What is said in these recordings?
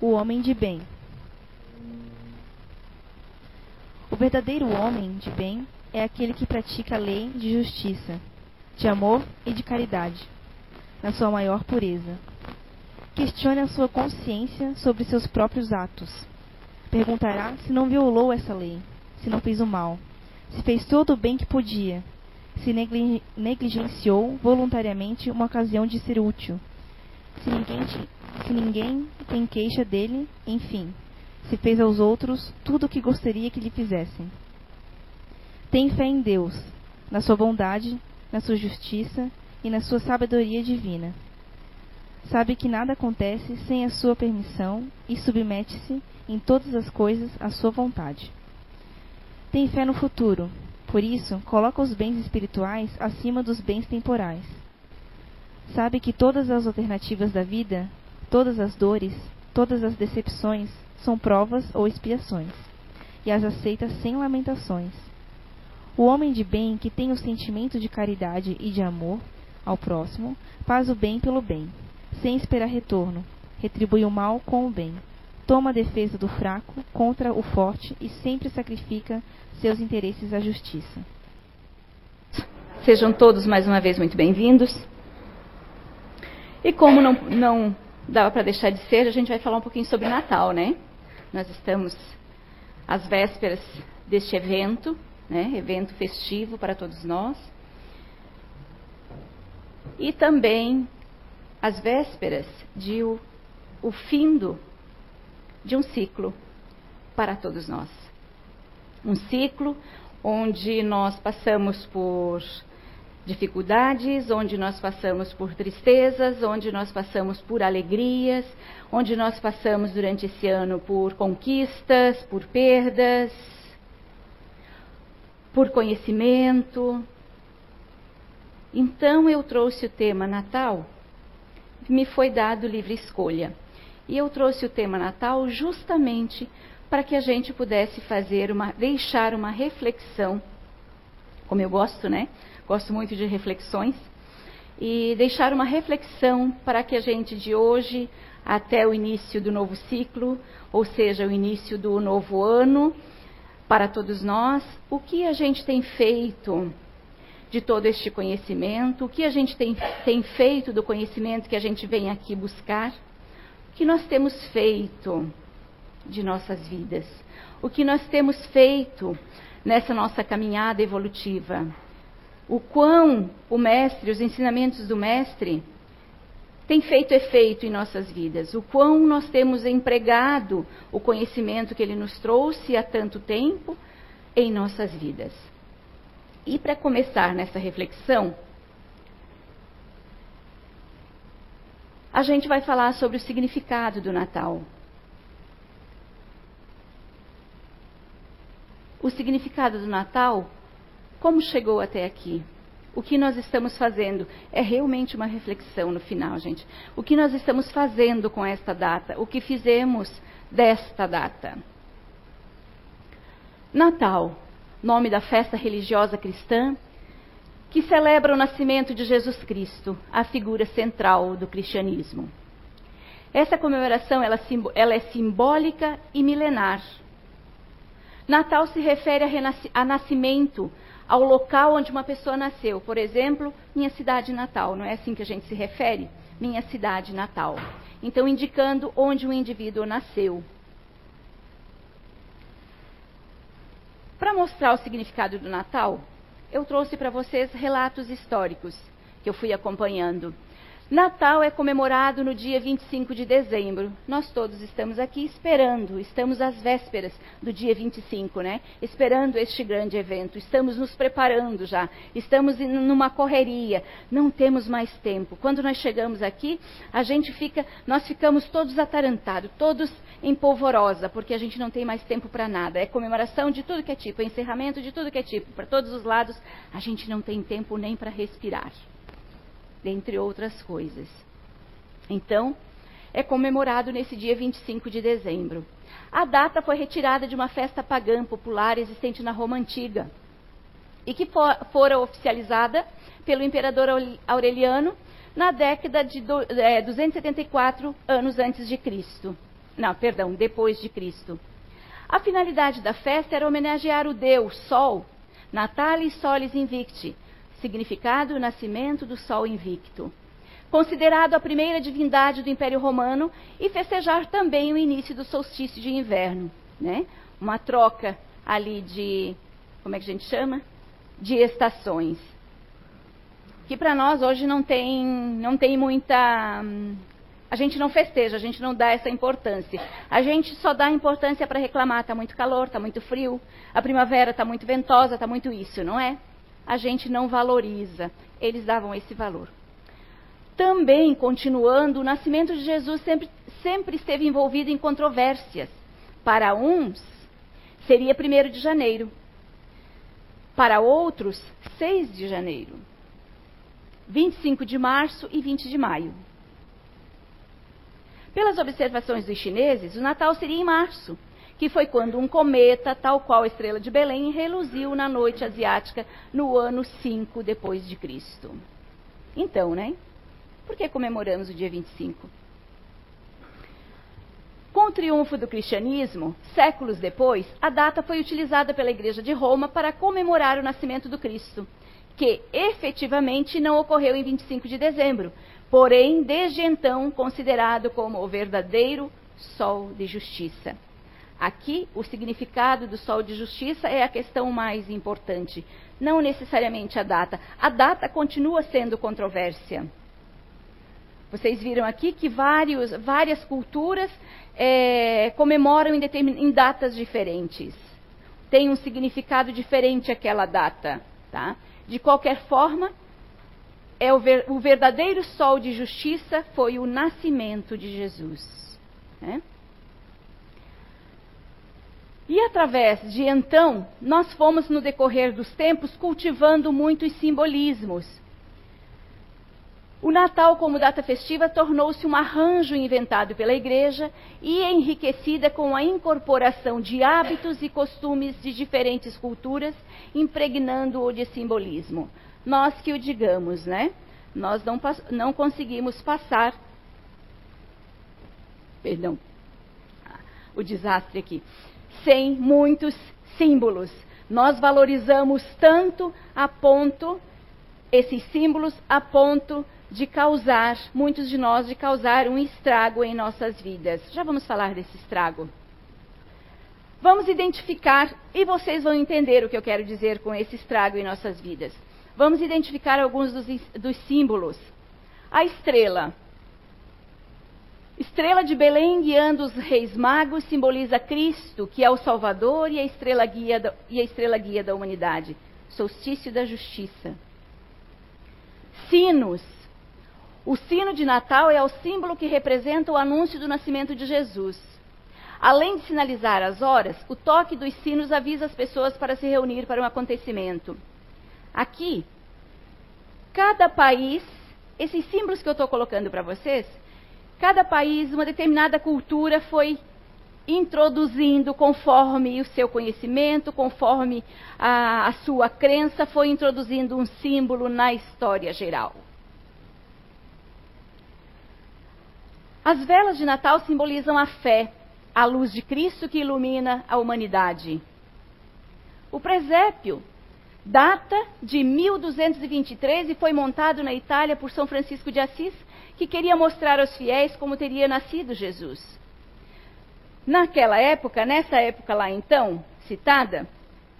o homem de bem. O verdadeiro homem de bem é aquele que pratica a lei de justiça, de amor e de caridade, na sua maior pureza. Questione a sua consciência sobre seus próprios atos. Perguntará se não violou essa lei, se não fez o mal, se fez todo o bem que podia, se negligenciou voluntariamente uma ocasião de ser útil, se ninguém, se ninguém tem queixa dele, enfim, se fez aos outros tudo o que gostaria que lhe fizessem. Tem fé em Deus, na sua bondade, na sua justiça e na sua sabedoria divina. Sabe que nada acontece sem a sua permissão e submete-se em todas as coisas à sua vontade. Tem fé no futuro, por isso coloca os bens espirituais acima dos bens temporais sabe que todas as alternativas da vida, todas as dores, todas as decepções são provas ou expiações, e as aceita sem lamentações. O homem de bem que tem o sentimento de caridade e de amor ao próximo faz o bem pelo bem, sem esperar retorno, retribui o mal com o bem, toma a defesa do fraco contra o forte e sempre sacrifica seus interesses à justiça. Sejam todos mais uma vez muito bem-vindos. E como não, não dava para deixar de ser, a gente vai falar um pouquinho sobre Natal, né? Nós estamos às vésperas deste evento, né? Evento festivo para todos nós. E também às vésperas de o, o de um ciclo para todos nós. Um ciclo onde nós passamos por dificuldades, onde nós passamos por tristezas, onde nós passamos por alegrias, onde nós passamos durante esse ano por conquistas, por perdas, por conhecimento. Então eu trouxe o tema Natal, me foi dado livre escolha. E eu trouxe o tema Natal justamente para que a gente pudesse fazer uma, deixar uma reflexão, como eu gosto, né? Gosto muito de reflexões, e deixar uma reflexão para que a gente de hoje até o início do novo ciclo, ou seja, o início do novo ano, para todos nós, o que a gente tem feito de todo este conhecimento, o que a gente tem, tem feito do conhecimento que a gente vem aqui buscar, o que nós temos feito de nossas vidas, o que nós temos feito nessa nossa caminhada evolutiva o quão o mestre, os ensinamentos do mestre, têm feito efeito em nossas vidas, o quão nós temos empregado o conhecimento que ele nos trouxe há tanto tempo em nossas vidas. E para começar nessa reflexão, a gente vai falar sobre o significado do Natal. O significado do Natal como chegou até aqui? O que nós estamos fazendo é realmente uma reflexão no final, gente. O que nós estamos fazendo com esta data? O que fizemos desta data? Natal, nome da festa religiosa cristã, que celebra o nascimento de Jesus Cristo, a figura central do cristianismo. Essa comemoração ela, ela é simbólica e milenar. Natal se refere a, a nascimento ao local onde uma pessoa nasceu. Por exemplo, minha cidade natal, não é assim que a gente se refere? Minha cidade natal. Então, indicando onde o indivíduo nasceu. Para mostrar o significado do Natal, eu trouxe para vocês relatos históricos que eu fui acompanhando. Natal é comemorado no dia 25 de dezembro. Nós todos estamos aqui esperando, estamos às vésperas do dia 25, né? Esperando este grande evento. Estamos nos preparando já. Estamos numa correria. Não temos mais tempo. Quando nós chegamos aqui, a gente fica, nós ficamos todos atarantados, todos em polvorosa, porque a gente não tem mais tempo para nada. É comemoração de tudo que é tipo, é encerramento de tudo que é tipo, para todos os lados. A gente não tem tempo nem para respirar dentre outras coisas. Então, é comemorado nesse dia 25 de dezembro. A data foi retirada de uma festa pagã popular existente na Roma Antiga e que for, fora oficializada pelo imperador Aureliano na década de do, é, 274 anos antes de Cristo. não, perdão, depois de Cristo. A finalidade da festa era homenagear o Deus Sol, Natalis Solis Invicti, significado o nascimento do Sol invicto. Considerado a primeira divindade do Império Romano e festejar também o início do solstício de inverno, né? Uma troca ali de, como é que a gente chama? De estações. Que para nós hoje não tem, não tem muita a gente não festeja, a gente não dá essa importância. A gente só dá importância para reclamar, está muito calor, está muito frio, a primavera está muito ventosa, está muito isso, não é? A gente não valoriza. Eles davam esse valor. Também, continuando, o nascimento de Jesus sempre, sempre esteve envolvido em controvérsias. Para uns, seria 1 de janeiro. Para outros, 6 de janeiro. 25 de março e 20 de maio. Pelas observações dos chineses, o Natal seria em março, que foi quando um cometa, tal qual a estrela de Belém, reluziu na noite asiática no ano 5 depois de Cristo. Então, né? Por que comemoramos o dia 25? Com o triunfo do cristianismo, séculos depois, a data foi utilizada pela Igreja de Roma para comemorar o nascimento do Cristo, que efetivamente não ocorreu em 25 de dezembro, porém, desde então, considerado como o verdadeiro sol de justiça. Aqui, o significado do sol de justiça é a questão mais importante, não necessariamente a data. A data continua sendo controvérsia. Vocês viram aqui que vários, várias culturas é, comemoram em, em, datas diferentes. Tem um significado diferente aquela data. Tá? De qualquer forma, é o, ver, o verdadeiro sol de justiça foi o nascimento de Jesus. Né? E através de então, nós fomos no decorrer dos tempos cultivando muitos simbolismos. O Natal, como data festiva, tornou-se um arranjo inventado pela Igreja e enriquecida com a incorporação de hábitos e costumes de diferentes culturas, impregnando-o de simbolismo nós que o digamos, né? Nós não, não conseguimos passar. Perdão, o desastre aqui. Sem muitos símbolos. Nós valorizamos tanto a ponto, esses símbolos a ponto de causar, muitos de nós, de causar um estrago em nossas vidas. Já vamos falar desse estrago. Vamos identificar, e vocês vão entender o que eu quero dizer com esse estrago em nossas vidas. Vamos identificar alguns dos, dos símbolos. A estrela. Estrela de Belém guiando os reis magos simboliza Cristo, que é o Salvador e a estrela guia da, e a estrela guia da humanidade. Solstício da justiça. Sinos. O sino de Natal é o símbolo que representa o anúncio do nascimento de Jesus. Além de sinalizar as horas, o toque dos sinos avisa as pessoas para se reunir para um acontecimento. Aqui, cada país, esses símbolos que eu estou colocando para vocês, cada país, uma determinada cultura foi introduzindo conforme o seu conhecimento, conforme a, a, sua crença, foi introduzindo um símbolo na história geral. As velas de Natal simbolizam a fé, a luz de Cristo que ilumina a humanidade. O presépio data de 1223 e foi montado na Itália por São Francisco de Assis, que queria mostrar aos fiéis como teria nascido Jesus. Naquela época, nessa época lá então, citada,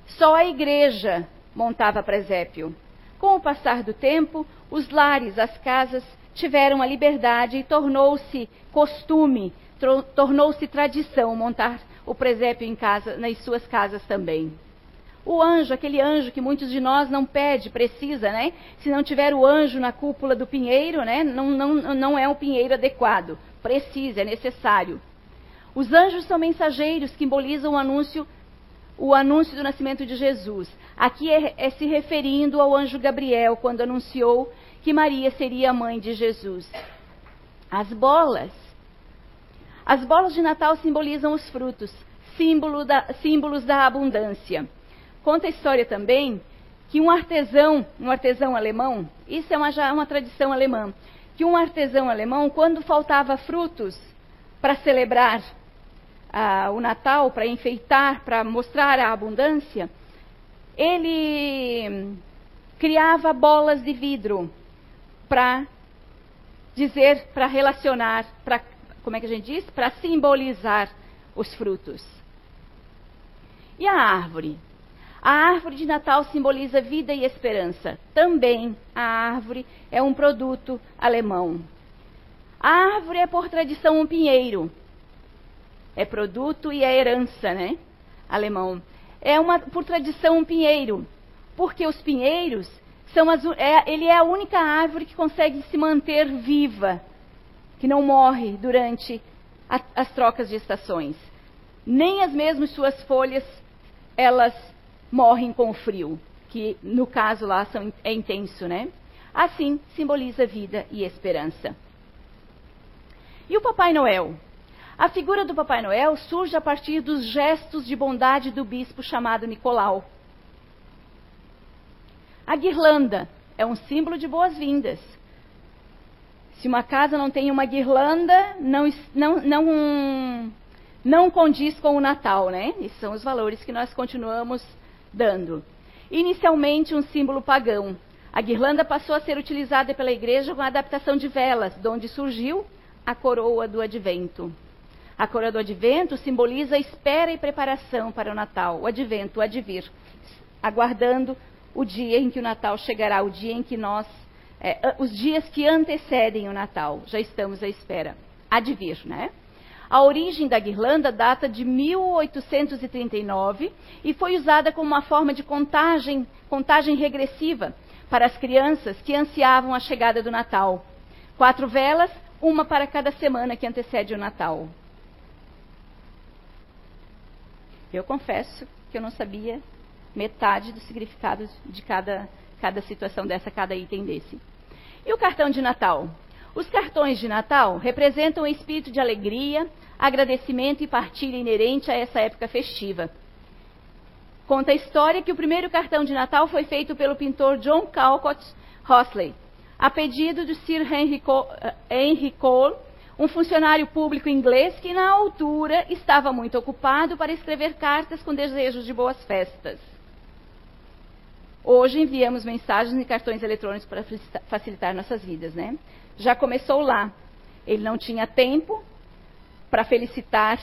só a igreja montava presépio. Com o passar do tempo, os lares, as casas tiveram a liberdade e tornou-se costume, tornou-se tradição montar o presépio em casa, nas suas casas também. O anjo, aquele anjo que muitos de nós não pede, precisa, né? Se não tiver o anjo na cúpula do pinheiro, né? Não, não, não é um pinheiro adequado. Precisa, é necessário. Os anjos são mensageiros que simbolizam o anúncio, o anúncio do nascimento de Jesus. Aqui é, é se referindo ao anjo Gabriel, quando anunciou que Maria seria a mãe de Jesus. As bolas. As bolas de Natal simbolizam os frutos, símbolo da, símbolos da abundância. Conta a história também que um artesão, um artesão alemão, isso é uma, já uma tradição alemã, que um artesão alemão, quando faltava frutos para celebrar ah, o Natal, para enfeitar, para mostrar a abundância, ele criava bolas de vidro para dizer, para relacionar, para como é que a gente diz? Para simbolizar os frutos. E a árvore? A árvore de Natal simboliza vida e esperança. Também a árvore é um produto alemão. A árvore é por tradição um pinheiro. É produto e é herança, né? Alemão. É uma por tradição um pinheiro, porque os pinheiros são as, é, ele é a única árvore que consegue se manter viva, que não morre durante a, as trocas de estações. Nem as mesmas suas folhas elas morrem com o frio, que no caso lá são, é intenso, né? Assim simboliza vida e esperança. E o Papai Noel? A figura do Papai Noel surge a partir dos gestos de bondade do bispo chamado Nicolau. A guirlanda é um símbolo de boas-vindas. Se uma casa não tem uma guirlanda, não, não, não, não condiz com o Natal, né? Esses são os valores que nós continuamos dando. Inicialmente um símbolo pagão. A guirlanda passou a ser utilizada pela igreja com a adaptação de velas, de onde surgiu a coroa do advento. A coroa do advento simboliza a espera e preparação para o Natal, o advento, o advir, aguardando o dia em que o Natal chegará, o dia em que nós, é, os dias que antecedem o Natal, já estamos à espera. Advir, né? A origem da guirlanda data de 1839 e foi usada como uma forma de contagem, contagem regressiva para as crianças que ansiavam a chegada do Natal. Quatro velas, uma para cada semana que antecede o Natal. Eu confesso que eu não sabia metade do significado de cada, cada situação dessa, cada item desse. E o cartão de Natal? Os cartões de Natal representam o espírito de alegria, agradecimento e partilha inerente a essa época festiva. Conta a história que o primeiro cartão de Natal foi feito pelo pintor John Calcott Hosley, a pedido de Sir Henry Cole, uh, Henry Cole, um funcionário público inglês que, na altura, estava muito ocupado para escrever cartas com desejos de boas festas. Hoje enviamos mensagens e cartões eletrônicos para facilitar nossas vidas, né? Já começou lá. Ele não tinha tempo para felicitar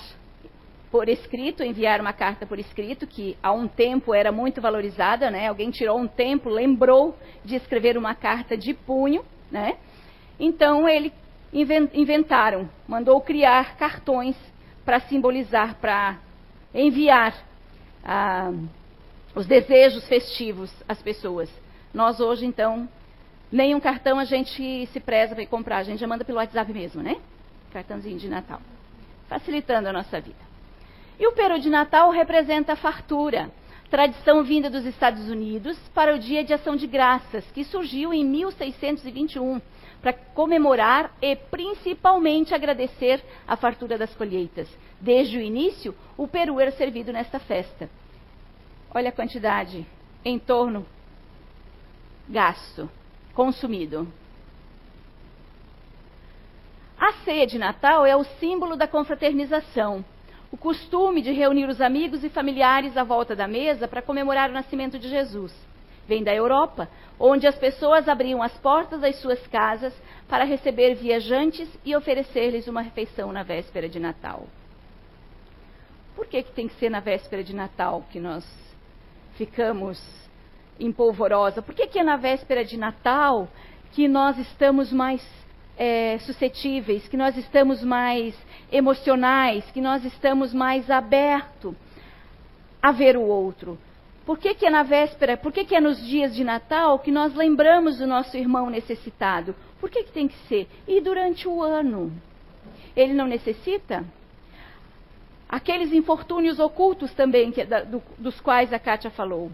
por escrito, enviar uma carta por escrito, que há um tempo era muito valorizada, né? Alguém tirou um tempo, lembrou de escrever uma carta de punho, né? Então ele inventaram, mandou criar cartões para simbolizar, para enviar ah, os desejos festivos às pessoas. Nós hoje, então, nenhum cartão a gente se preza para comprar, a gente já manda pelo WhatsApp mesmo, né? Cartãozinho de Natal. Facilitando a nossa vida. E o peru de Natal representa a fartura, tradição vinda dos Estados Unidos para o Dia de Ação de Graças, que surgiu em 1621, para comemorar e principalmente agradecer a fartura das colheitas. Desde o início, o peru era servido nesta festa. Olha a quantidade em torno gasto, consumido. A ceia de Natal é o símbolo da confraternização, o costume de reunir os amigos e familiares à volta da mesa para comemorar o nascimento de Jesus. Vem da Europa, onde as pessoas abriam as portas das suas casas para receber viajantes e oferecer-lhes uma refeição na véspera de Natal. Por que, que tem que ser na véspera de Natal que nós ficamos em polvorosa? Por que, que é na véspera de Natal que nós estamos mais é, suscetíveis, que nós estamos mais emocionais, que nós estamos mais abertos a ver o outro? Por que, que é na véspera, por que, que é nos dias de Natal que nós lembramos do nosso irmão necessitado? Por que, que tem que ser? E durante o ano? Ele não necessita? Aqueles infortúnios ocultos também, que, da, do, dos quais a Kátia falou.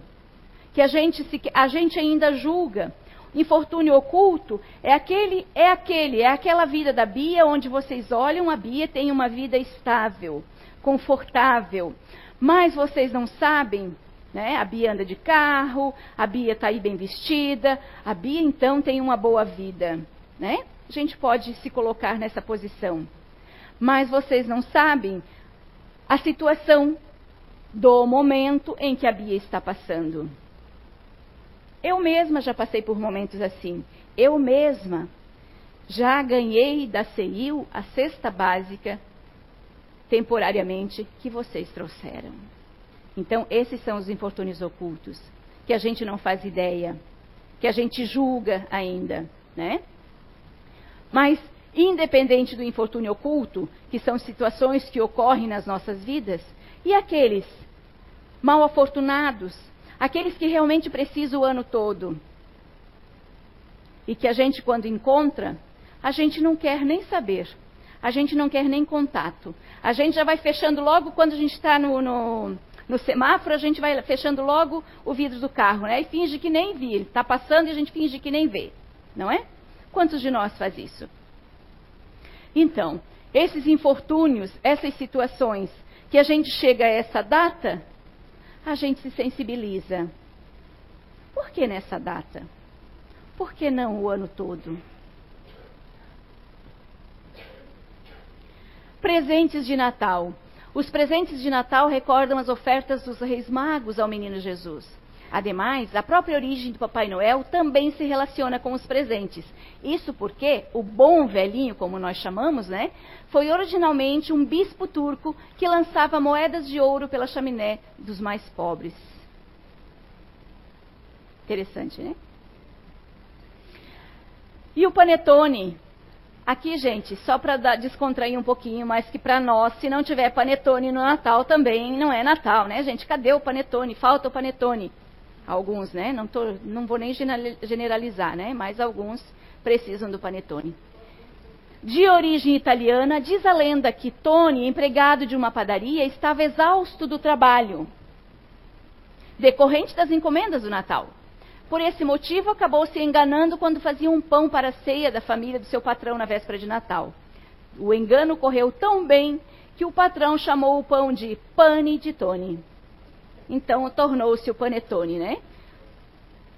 Que a gente, se, a gente ainda julga. Infortúnio oculto é aquele, é aquele, é aquela vida da Bia onde vocês olham, a Bia tem uma vida estável, confortável. Mas vocês não sabem, né? A Bia anda de carro, a Bia está aí bem vestida, a Bia então tem uma boa vida, né? A gente pode se colocar nessa posição. Mas vocês não sabem a situação do momento em que a Bia está passando. Eu mesma já passei por momentos assim. Eu mesma já ganhei da CIU a cesta básica temporariamente que vocês trouxeram. Então, esses são os infortúnios ocultos, que a gente não faz ideia, que a gente julga ainda, né? Mas, independente do infortúnio oculto, que são situações que ocorrem nas nossas vidas, e aqueles mal afortunados, aqueles que realmente precisam o ano todo, e que a gente, quando encontra, a gente não quer nem saber, a gente não quer nem contato. A gente já vai fechando logo quando a gente está no, no, no, semáforo, a gente vai fechando logo o vidro do carro, né? E finge que nem vi. Está passando e a gente finge que nem vê, não é? Quantos de nós faz isso? Então, esses infortúnios, essas situações que a gente chega a essa data, a gente se sensibiliza. Por que nessa data? Por que não o ano todo? Presentes de Natal. Os presentes de Natal recordam as ofertas dos reis magos ao menino Jesus. Ademais, a própria origem do Papai Noel também se relaciona com os presentes. Isso porque o bom velhinho, como nós chamamos, né, foi originalmente um bispo turco que lançava moedas de ouro pela chaminé dos mais pobres. Interessante, né? E o panetone, Aqui, gente, só para descontrair um pouquinho, mas que para nós, se não tiver panetone no Natal também não é Natal, né, gente? Cadê o panetone? Falta o panetone. Alguns, né? Não, tô, não vou nem generalizar, né? Mas alguns precisam do panetone. De origem italiana, diz a lenda que Tony, empregado de uma padaria, estava exausto do trabalho, decorrente das encomendas do Natal. Por esse motivo, acabou se enganando quando fazia um pão para a ceia da família do seu patrão na véspera de Natal. O engano correu tão bem que o patrão chamou o pão de pane de Tony. Então tornou-se o panetone, né?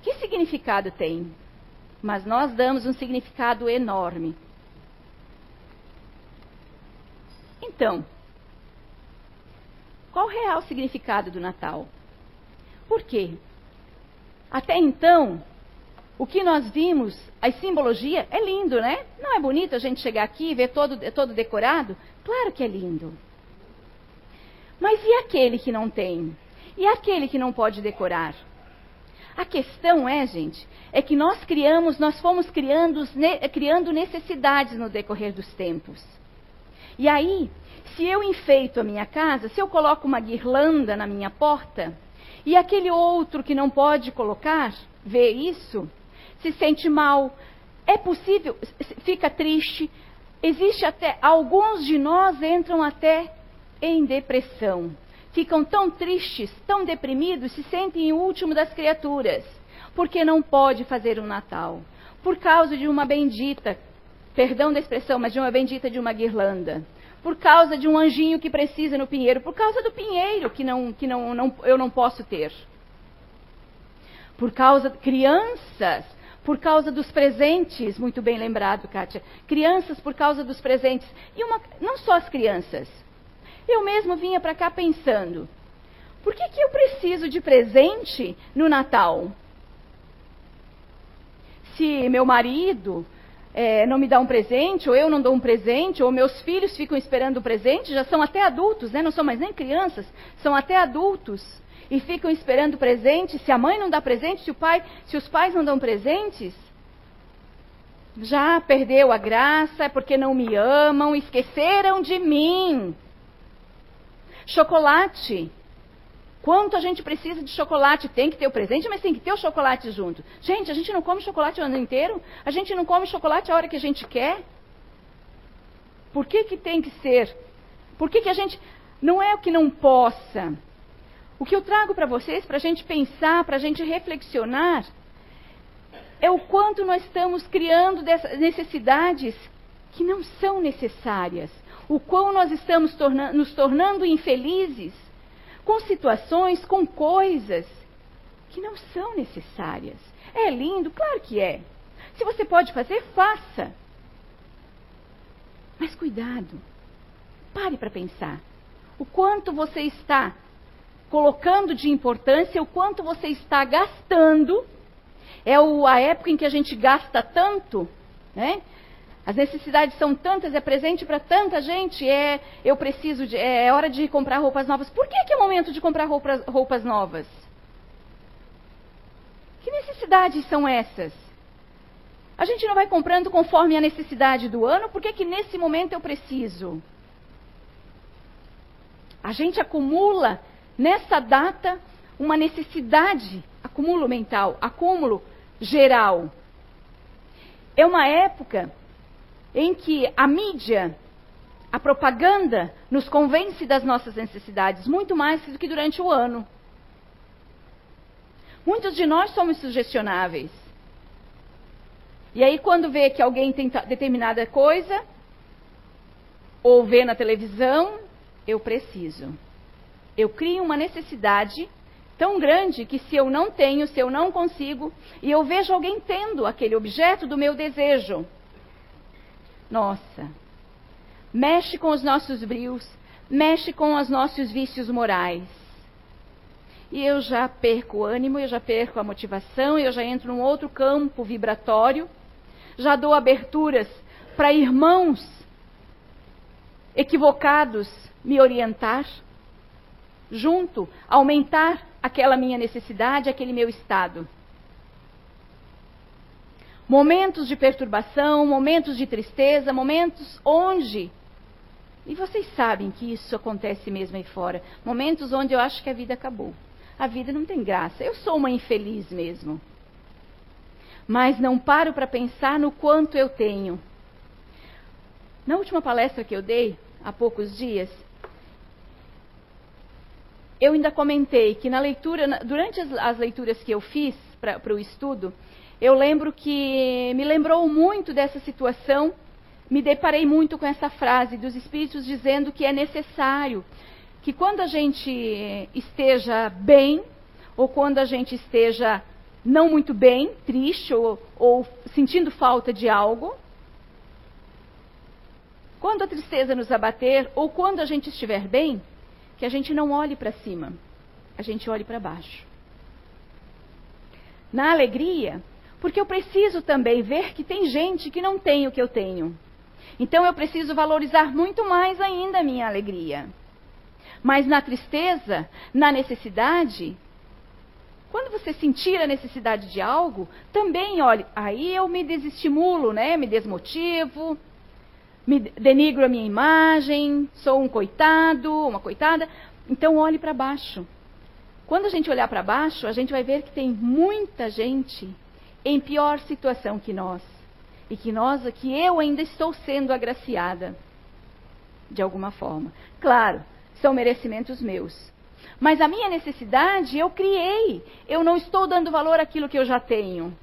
Que significado tem? Mas nós damos um significado enorme. Então, qual o real significado do Natal? Por quê? Até então, o que nós vimos, a simbologia, é lindo, né? Não é bonito a gente chegar aqui e ver todo, todo decorado? Claro que é lindo. Mas e aquele que não tem? E aquele que não pode decorar? A questão é, gente, é que nós criamos, nós fomos criando, criando necessidades no decorrer dos tempos. E aí, se eu enfeito a minha casa, se eu coloco uma guirlanda na minha porta, e aquele outro que não pode colocar, vê isso, se sente mal, é possível, fica triste. Existe até, alguns de nós entram até em depressão. Ficam tão tristes, tão deprimidos, se sentem o último das criaturas, porque não pode fazer um Natal. Por causa de uma bendita, perdão da expressão, mas de uma bendita de uma guirlanda por causa de um anjinho que precisa no pinheiro, por causa do pinheiro que, não, que não, não, eu não posso ter. Por causa de crianças, por causa dos presentes, muito bem lembrado, Kátia. Crianças por causa dos presentes. E uma, não só as crianças. Eu mesmo vinha para cá pensando: por que, que eu preciso de presente no Natal? Se meu marido é, não me dá um presente, ou eu não dou um presente, ou meus filhos ficam esperando o presente, já são até adultos, né? não são mais nem crianças, são até adultos, e ficam esperando presente. Se a mãe não dá presente, se, pai, se os pais não dão presentes, já perdeu a graça, é porque não me amam, esqueceram de mim. Chocolate. Quanto a gente precisa de chocolate? Tem que ter o presente, mas tem que ter o chocolate junto. Gente, a gente não come chocolate o ano inteiro? A gente não come chocolate a hora que a gente quer? Por que, que tem que ser? Por que, que a gente. Não é o que não possa. O que eu trago para vocês, para a gente pensar, para a gente reflexionar, é o quanto nós estamos criando necessidades que não são necessárias. O quão nós estamos torna nos tornando infelizes com situações, com coisas que não são necessárias. É lindo? Claro que é. Se você pode fazer, faça. Mas cuidado. Pare para pensar. O quanto você está colocando de importância, o quanto você está gastando. É a época em que a gente gasta tanto, né? As necessidades são tantas, é presente para tanta gente, é eu preciso de, é hora de comprar roupas novas. Por que, que é momento de comprar roupas, roupas novas? Que necessidades são essas? A gente não vai comprando conforme a necessidade do ano, por que, que nesse momento eu preciso? A gente acumula nessa data uma necessidade, acúmulo mental, acúmulo geral. É uma época em que a mídia, a propaganda, nos convence das nossas necessidades muito mais do que durante o ano. Muitos de nós somos sugestionáveis. E aí, quando vê que alguém tem determinada coisa, ou vê na televisão, eu preciso. Eu crio uma necessidade tão grande que se eu não tenho, se eu não consigo, e eu vejo alguém tendo aquele objeto do meu desejo, nossa, mexe com os nossos brios, mexe com os nossos vícios morais. E eu já perco o ânimo, eu já perco a motivação, eu já entro num outro campo vibratório, já dou aberturas para irmãos equivocados me orientar, junto, aumentar aquela minha necessidade, aquele meu estado. Momentos de perturbação, momentos de tristeza, momentos onde. E vocês sabem que isso acontece mesmo aí fora. Momentos onde eu acho que a vida acabou. A vida não tem graça. Eu sou uma infeliz mesmo. Mas não paro para pensar no quanto eu tenho. Na última palestra que eu dei, há poucos dias, eu ainda comentei que na leitura, durante as, as leituras que eu fiz para o estudo, eu lembro que me lembrou muito dessa situação, me deparei muito com essa frase dos Espíritos dizendo que é necessário que quando a gente esteja bem, ou quando a gente esteja não muito bem, triste ou, ou sentindo falta de algo, quando a tristeza nos abater, ou quando a gente estiver bem, que a gente não olhe para cima, a gente olhe para baixo. Na alegria, porque eu preciso também ver que tem gente que não tem o que eu tenho. Então eu preciso valorizar muito mais ainda a minha alegria. Mas na tristeza, na necessidade, quando você sentir a necessidade de algo, também olhe, aí eu me desestimulo, né? Me desmotivo, me denigro a minha imagem, sou um coitado, uma coitada. Então olhe para baixo. Quando a gente olhar para baixo, a gente vai ver que tem muita gente em pior situação que nós. E que nós, que eu ainda estou sendo agraciada de alguma forma. Claro, são merecimentos meus. Mas a minha necessidade eu criei. Eu não estou dando valor àquilo que eu já tenho.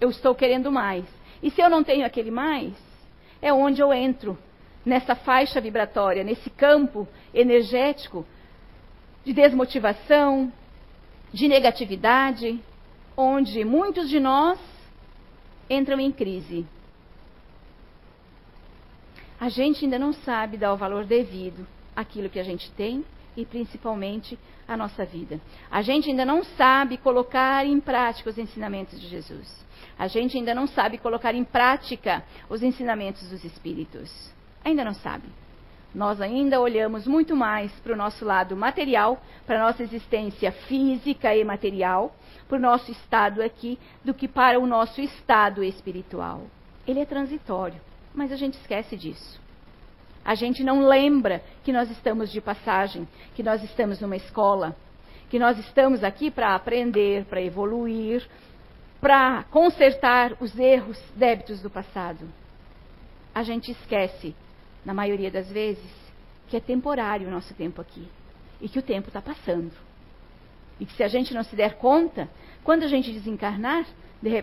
Eu estou querendo mais. E se eu não tenho aquele mais, é onde eu entro nessa faixa vibratória, nesse campo energético de desmotivação, de negatividade, onde muitos de nós entram em crise. A gente ainda não sabe dar o valor devido àquilo que a gente tem e principalmente à nossa vida. A gente ainda não sabe colocar em prática os ensinamentos de Jesus. A gente ainda não sabe colocar em prática os ensinamentos dos Espíritos. Ainda não sabe. Nós ainda olhamos muito mais para o nosso lado material, para a nossa existência física e material, para o nosso estado aqui, do que para o nosso estado espiritual. Ele é transitório, mas a gente esquece disso. A gente não lembra que nós estamos de passagem, que nós estamos numa escola, que nós estamos aqui para aprender, para evoluir, para consertar os erros, débitos do passado. A gente esquece na maioria das vezes, que é temporário o nosso tempo aqui. E que o tempo está passando. E que se a gente não se der conta, quando a gente desencarnar,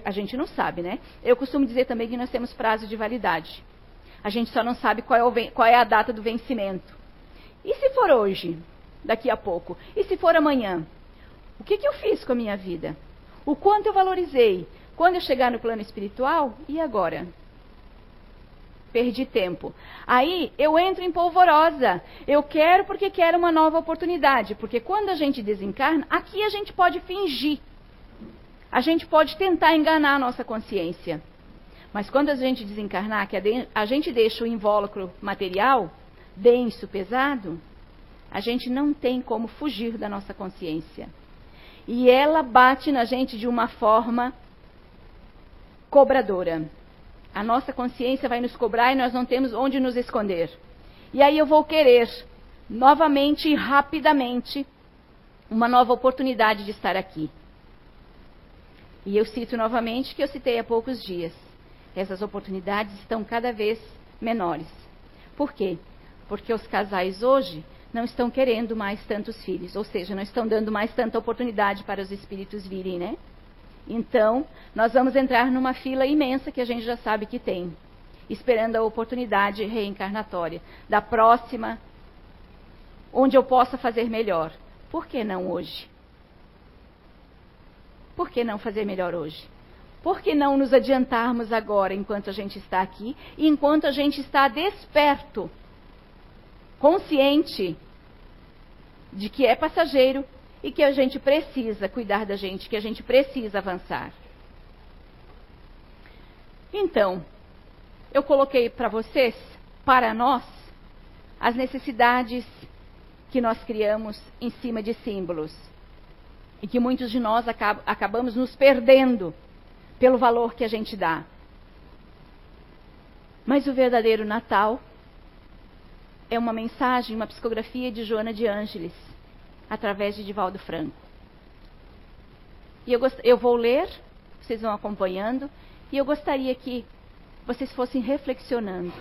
a gente não sabe, né? Eu costumo dizer também que nós temos prazo de validade. A gente só não sabe qual é, qual é a data do vencimento. E se for hoje? Daqui a pouco? E se for amanhã? O que, que eu fiz com a minha vida? O quanto eu valorizei? Quando eu chegar no plano espiritual? E agora? Perdi tempo. Aí eu entro em polvorosa. Eu quero porque quero uma nova oportunidade. Porque quando a gente desencarna, aqui a gente pode fingir. A gente pode tentar enganar a nossa consciência. Mas quando a gente desencarnar, que a gente deixa o invólucro material denso, pesado, a gente não tem como fugir da nossa consciência. E ela bate na gente de uma forma cobradora. A nossa consciência vai nos cobrar e nós não temos onde nos esconder. E aí eu vou querer, novamente e rapidamente, uma nova oportunidade de estar aqui. E eu cito novamente que eu citei há poucos dias. Essas oportunidades estão cada vez menores. Por quê? Porque os casais hoje não estão querendo mais tantos filhos, ou seja, não estão dando mais tanta oportunidade para os espíritos virem, né? Então, nós vamos entrar numa fila imensa que a gente já sabe que tem, esperando a oportunidade reencarnatória da próxima, onde eu possa fazer melhor. Por que não hoje? Por que não fazer melhor hoje? Por que não nos adiantarmos agora, enquanto a gente está aqui e enquanto a gente está desperto, consciente de que é passageiro e que a gente precisa cuidar da gente, que a gente precisa avançar. Então, eu coloquei para vocês, para nós, as necessidades que nós criamos em cima de símbolos. E que muitos de nós acab acabamos nos perdendo pelo valor que a gente dá. Mas o verdadeiro Natal é uma mensagem, uma psicografia de Joana de Ângeles, através de Divaldo Franco. E eu, eu vou ler, vocês vão acompanhando, e eu gostaria que vocês fossem reflexionando,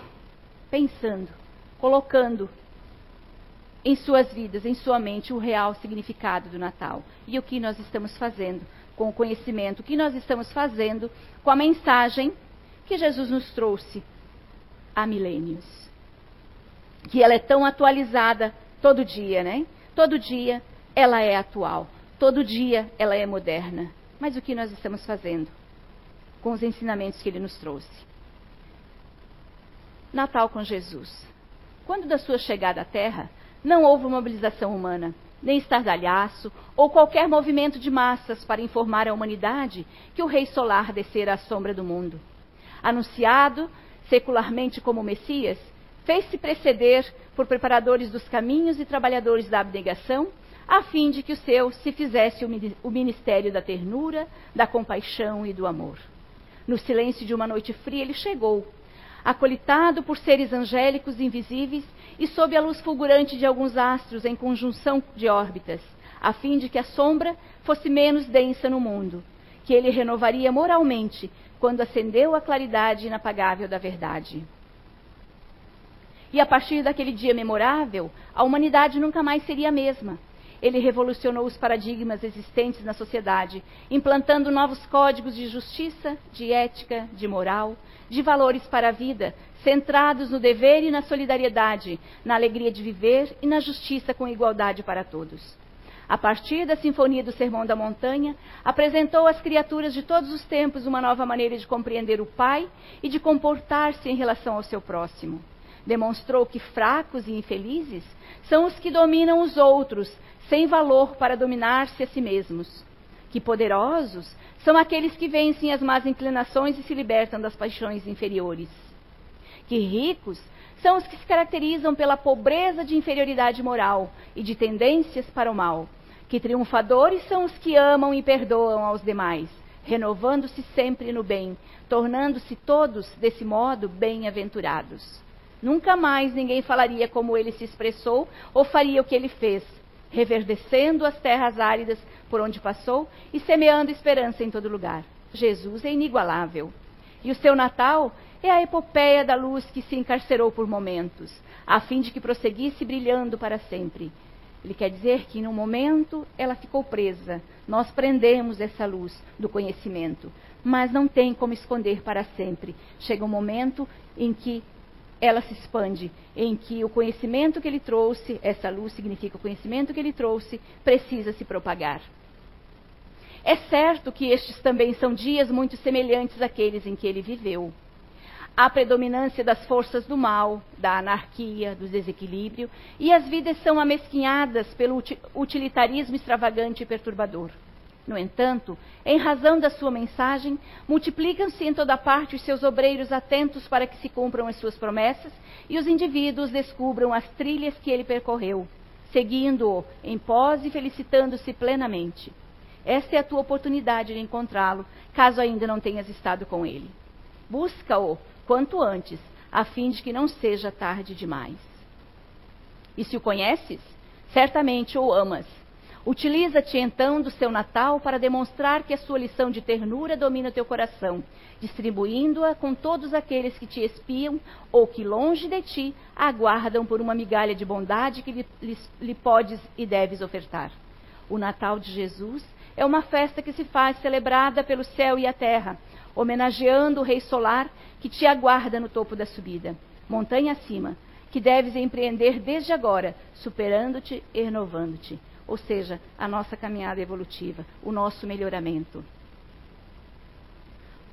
pensando, colocando em suas vidas, em sua mente, o real significado do Natal e o que nós estamos fazendo com o conhecimento, o que nós estamos fazendo com a mensagem que Jesus nos trouxe há milênios. Que ela é tão atualizada todo dia, né? Todo dia ela é atual, todo dia ela é moderna. Mas o que nós estamos fazendo com os ensinamentos que ele nos trouxe? Natal com Jesus. Quando da sua chegada à Terra, não houve mobilização humana, nem estardalhaço ou qualquer movimento de massas para informar a humanidade que o Rei Solar descera à sombra do mundo. Anunciado secularmente como Messias, fez-se preceder por preparadores dos caminhos e trabalhadores da abnegação, a fim de que o seu se fizesse o ministério da ternura, da compaixão e do amor. No silêncio de uma noite fria, ele chegou, acolitado por seres angélicos invisíveis e sob a luz fulgurante de alguns astros em conjunção de órbitas, a fim de que a sombra fosse menos densa no mundo, que ele renovaria moralmente quando acendeu a claridade inapagável da verdade. E a partir daquele dia memorável, a humanidade nunca mais seria a mesma. Ele revolucionou os paradigmas existentes na sociedade, implantando novos códigos de justiça, de ética, de moral, de valores para a vida, centrados no dever e na solidariedade, na alegria de viver e na justiça com igualdade para todos. A partir da Sinfonia do Sermão da Montanha, apresentou às criaturas de todos os tempos uma nova maneira de compreender o Pai e de comportar-se em relação ao seu próximo demonstrou que fracos e infelizes são os que dominam os outros, sem valor para dominar-se a si mesmos. Que poderosos são aqueles que vencem as más inclinações e se libertam das paixões inferiores. Que ricos são os que se caracterizam pela pobreza de inferioridade moral e de tendências para o mal. Que triunfadores são os que amam e perdoam aos demais, renovando-se sempre no bem, tornando-se todos, desse modo, bem-aventurados. Nunca mais ninguém falaria como ele se expressou ou faria o que ele fez, reverdecendo as terras áridas por onde passou e semeando esperança em todo lugar. Jesus é inigualável. E o seu Natal é a epopeia da luz que se encarcerou por momentos, a fim de que prosseguisse brilhando para sempre. Ele quer dizer que, num momento, ela ficou presa. Nós prendemos essa luz do conhecimento, mas não tem como esconder para sempre. Chega um momento em que ela se expande, em que o conhecimento que ele trouxe, essa luz significa o conhecimento que ele trouxe, precisa se propagar. É certo que estes também são dias muito semelhantes àqueles em que ele viveu. Há predominância das forças do mal, da anarquia, do desequilíbrio, e as vidas são amesquinhadas pelo utilitarismo extravagante e perturbador. No entanto, em razão da sua mensagem, multiplicam-se em toda parte os seus obreiros atentos para que se cumpram as suas promessas e os indivíduos descubram as trilhas que ele percorreu, seguindo-o em pós e felicitando-se plenamente. Esta é a tua oportunidade de encontrá-lo, caso ainda não tenhas estado com ele. Busca-o quanto antes, a fim de que não seja tarde demais. E se o conheces, certamente o amas Utiliza-te então do seu Natal para demonstrar que a sua lição de ternura domina o teu coração, distribuindo-a com todos aqueles que te espiam ou que, longe de ti, aguardam por uma migalha de bondade que lhe, lhe, lhe podes e deves ofertar. O Natal de Jesus é uma festa que se faz celebrada pelo céu e a terra, homenageando o Rei Solar que te aguarda no topo da subida, montanha acima, que deves empreender desde agora, superando-te e renovando-te ou seja, a nossa caminhada evolutiva, o nosso melhoramento.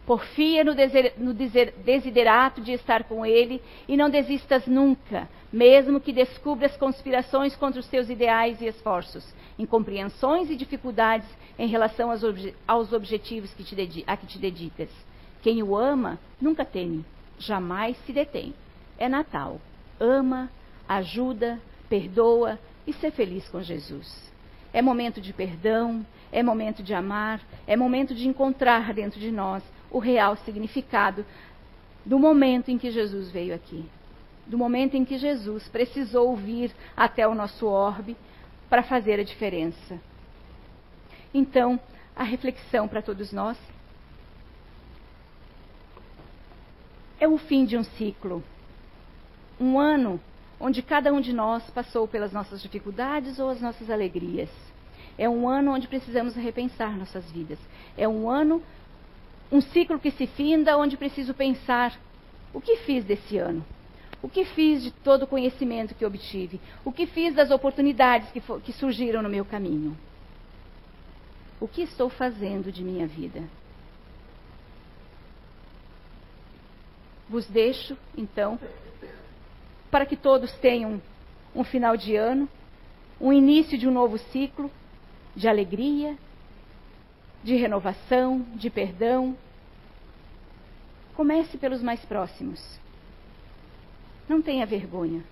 Porfia no, no desiderato de estar com Ele e não desistas nunca, mesmo que descubras conspirações contra os teus ideais e esforços, incompreensões e dificuldades em relação aos, obje aos objetivos que te a que te dedicas. Quem o ama nunca teme, jamais se detém. É Natal. Ama, ajuda, perdoa e ser feliz com Jesus. É momento de perdão, é momento de amar, é momento de encontrar dentro de nós o real significado do momento em que Jesus veio aqui. Do momento em que Jesus precisou vir até o nosso orbe para fazer a diferença. Então, a reflexão para todos nós é o fim de um ciclo. Um ano onde cada um de nós passou pelas nossas dificuldades ou as nossas alegrias. É um ano onde precisamos repensar nossas vidas. É um ano, um ciclo que se finda, onde preciso pensar: o que fiz desse ano? O que fiz de todo o conhecimento que obtive? O que fiz das oportunidades que, que surgiram no meu caminho? O que estou fazendo de minha vida? Vos deixo, então, para que todos tenham um final de ano, um início de um novo ciclo de alegria, de renovação, de perdão. Comece pelos mais próximos. Não tenha vergonha.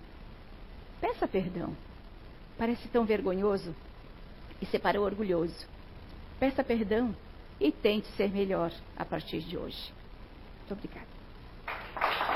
Peça perdão. Parece tão vergonhoso e separou orgulhoso. Peça perdão e tente ser melhor a partir de hoje. Muito obrigada.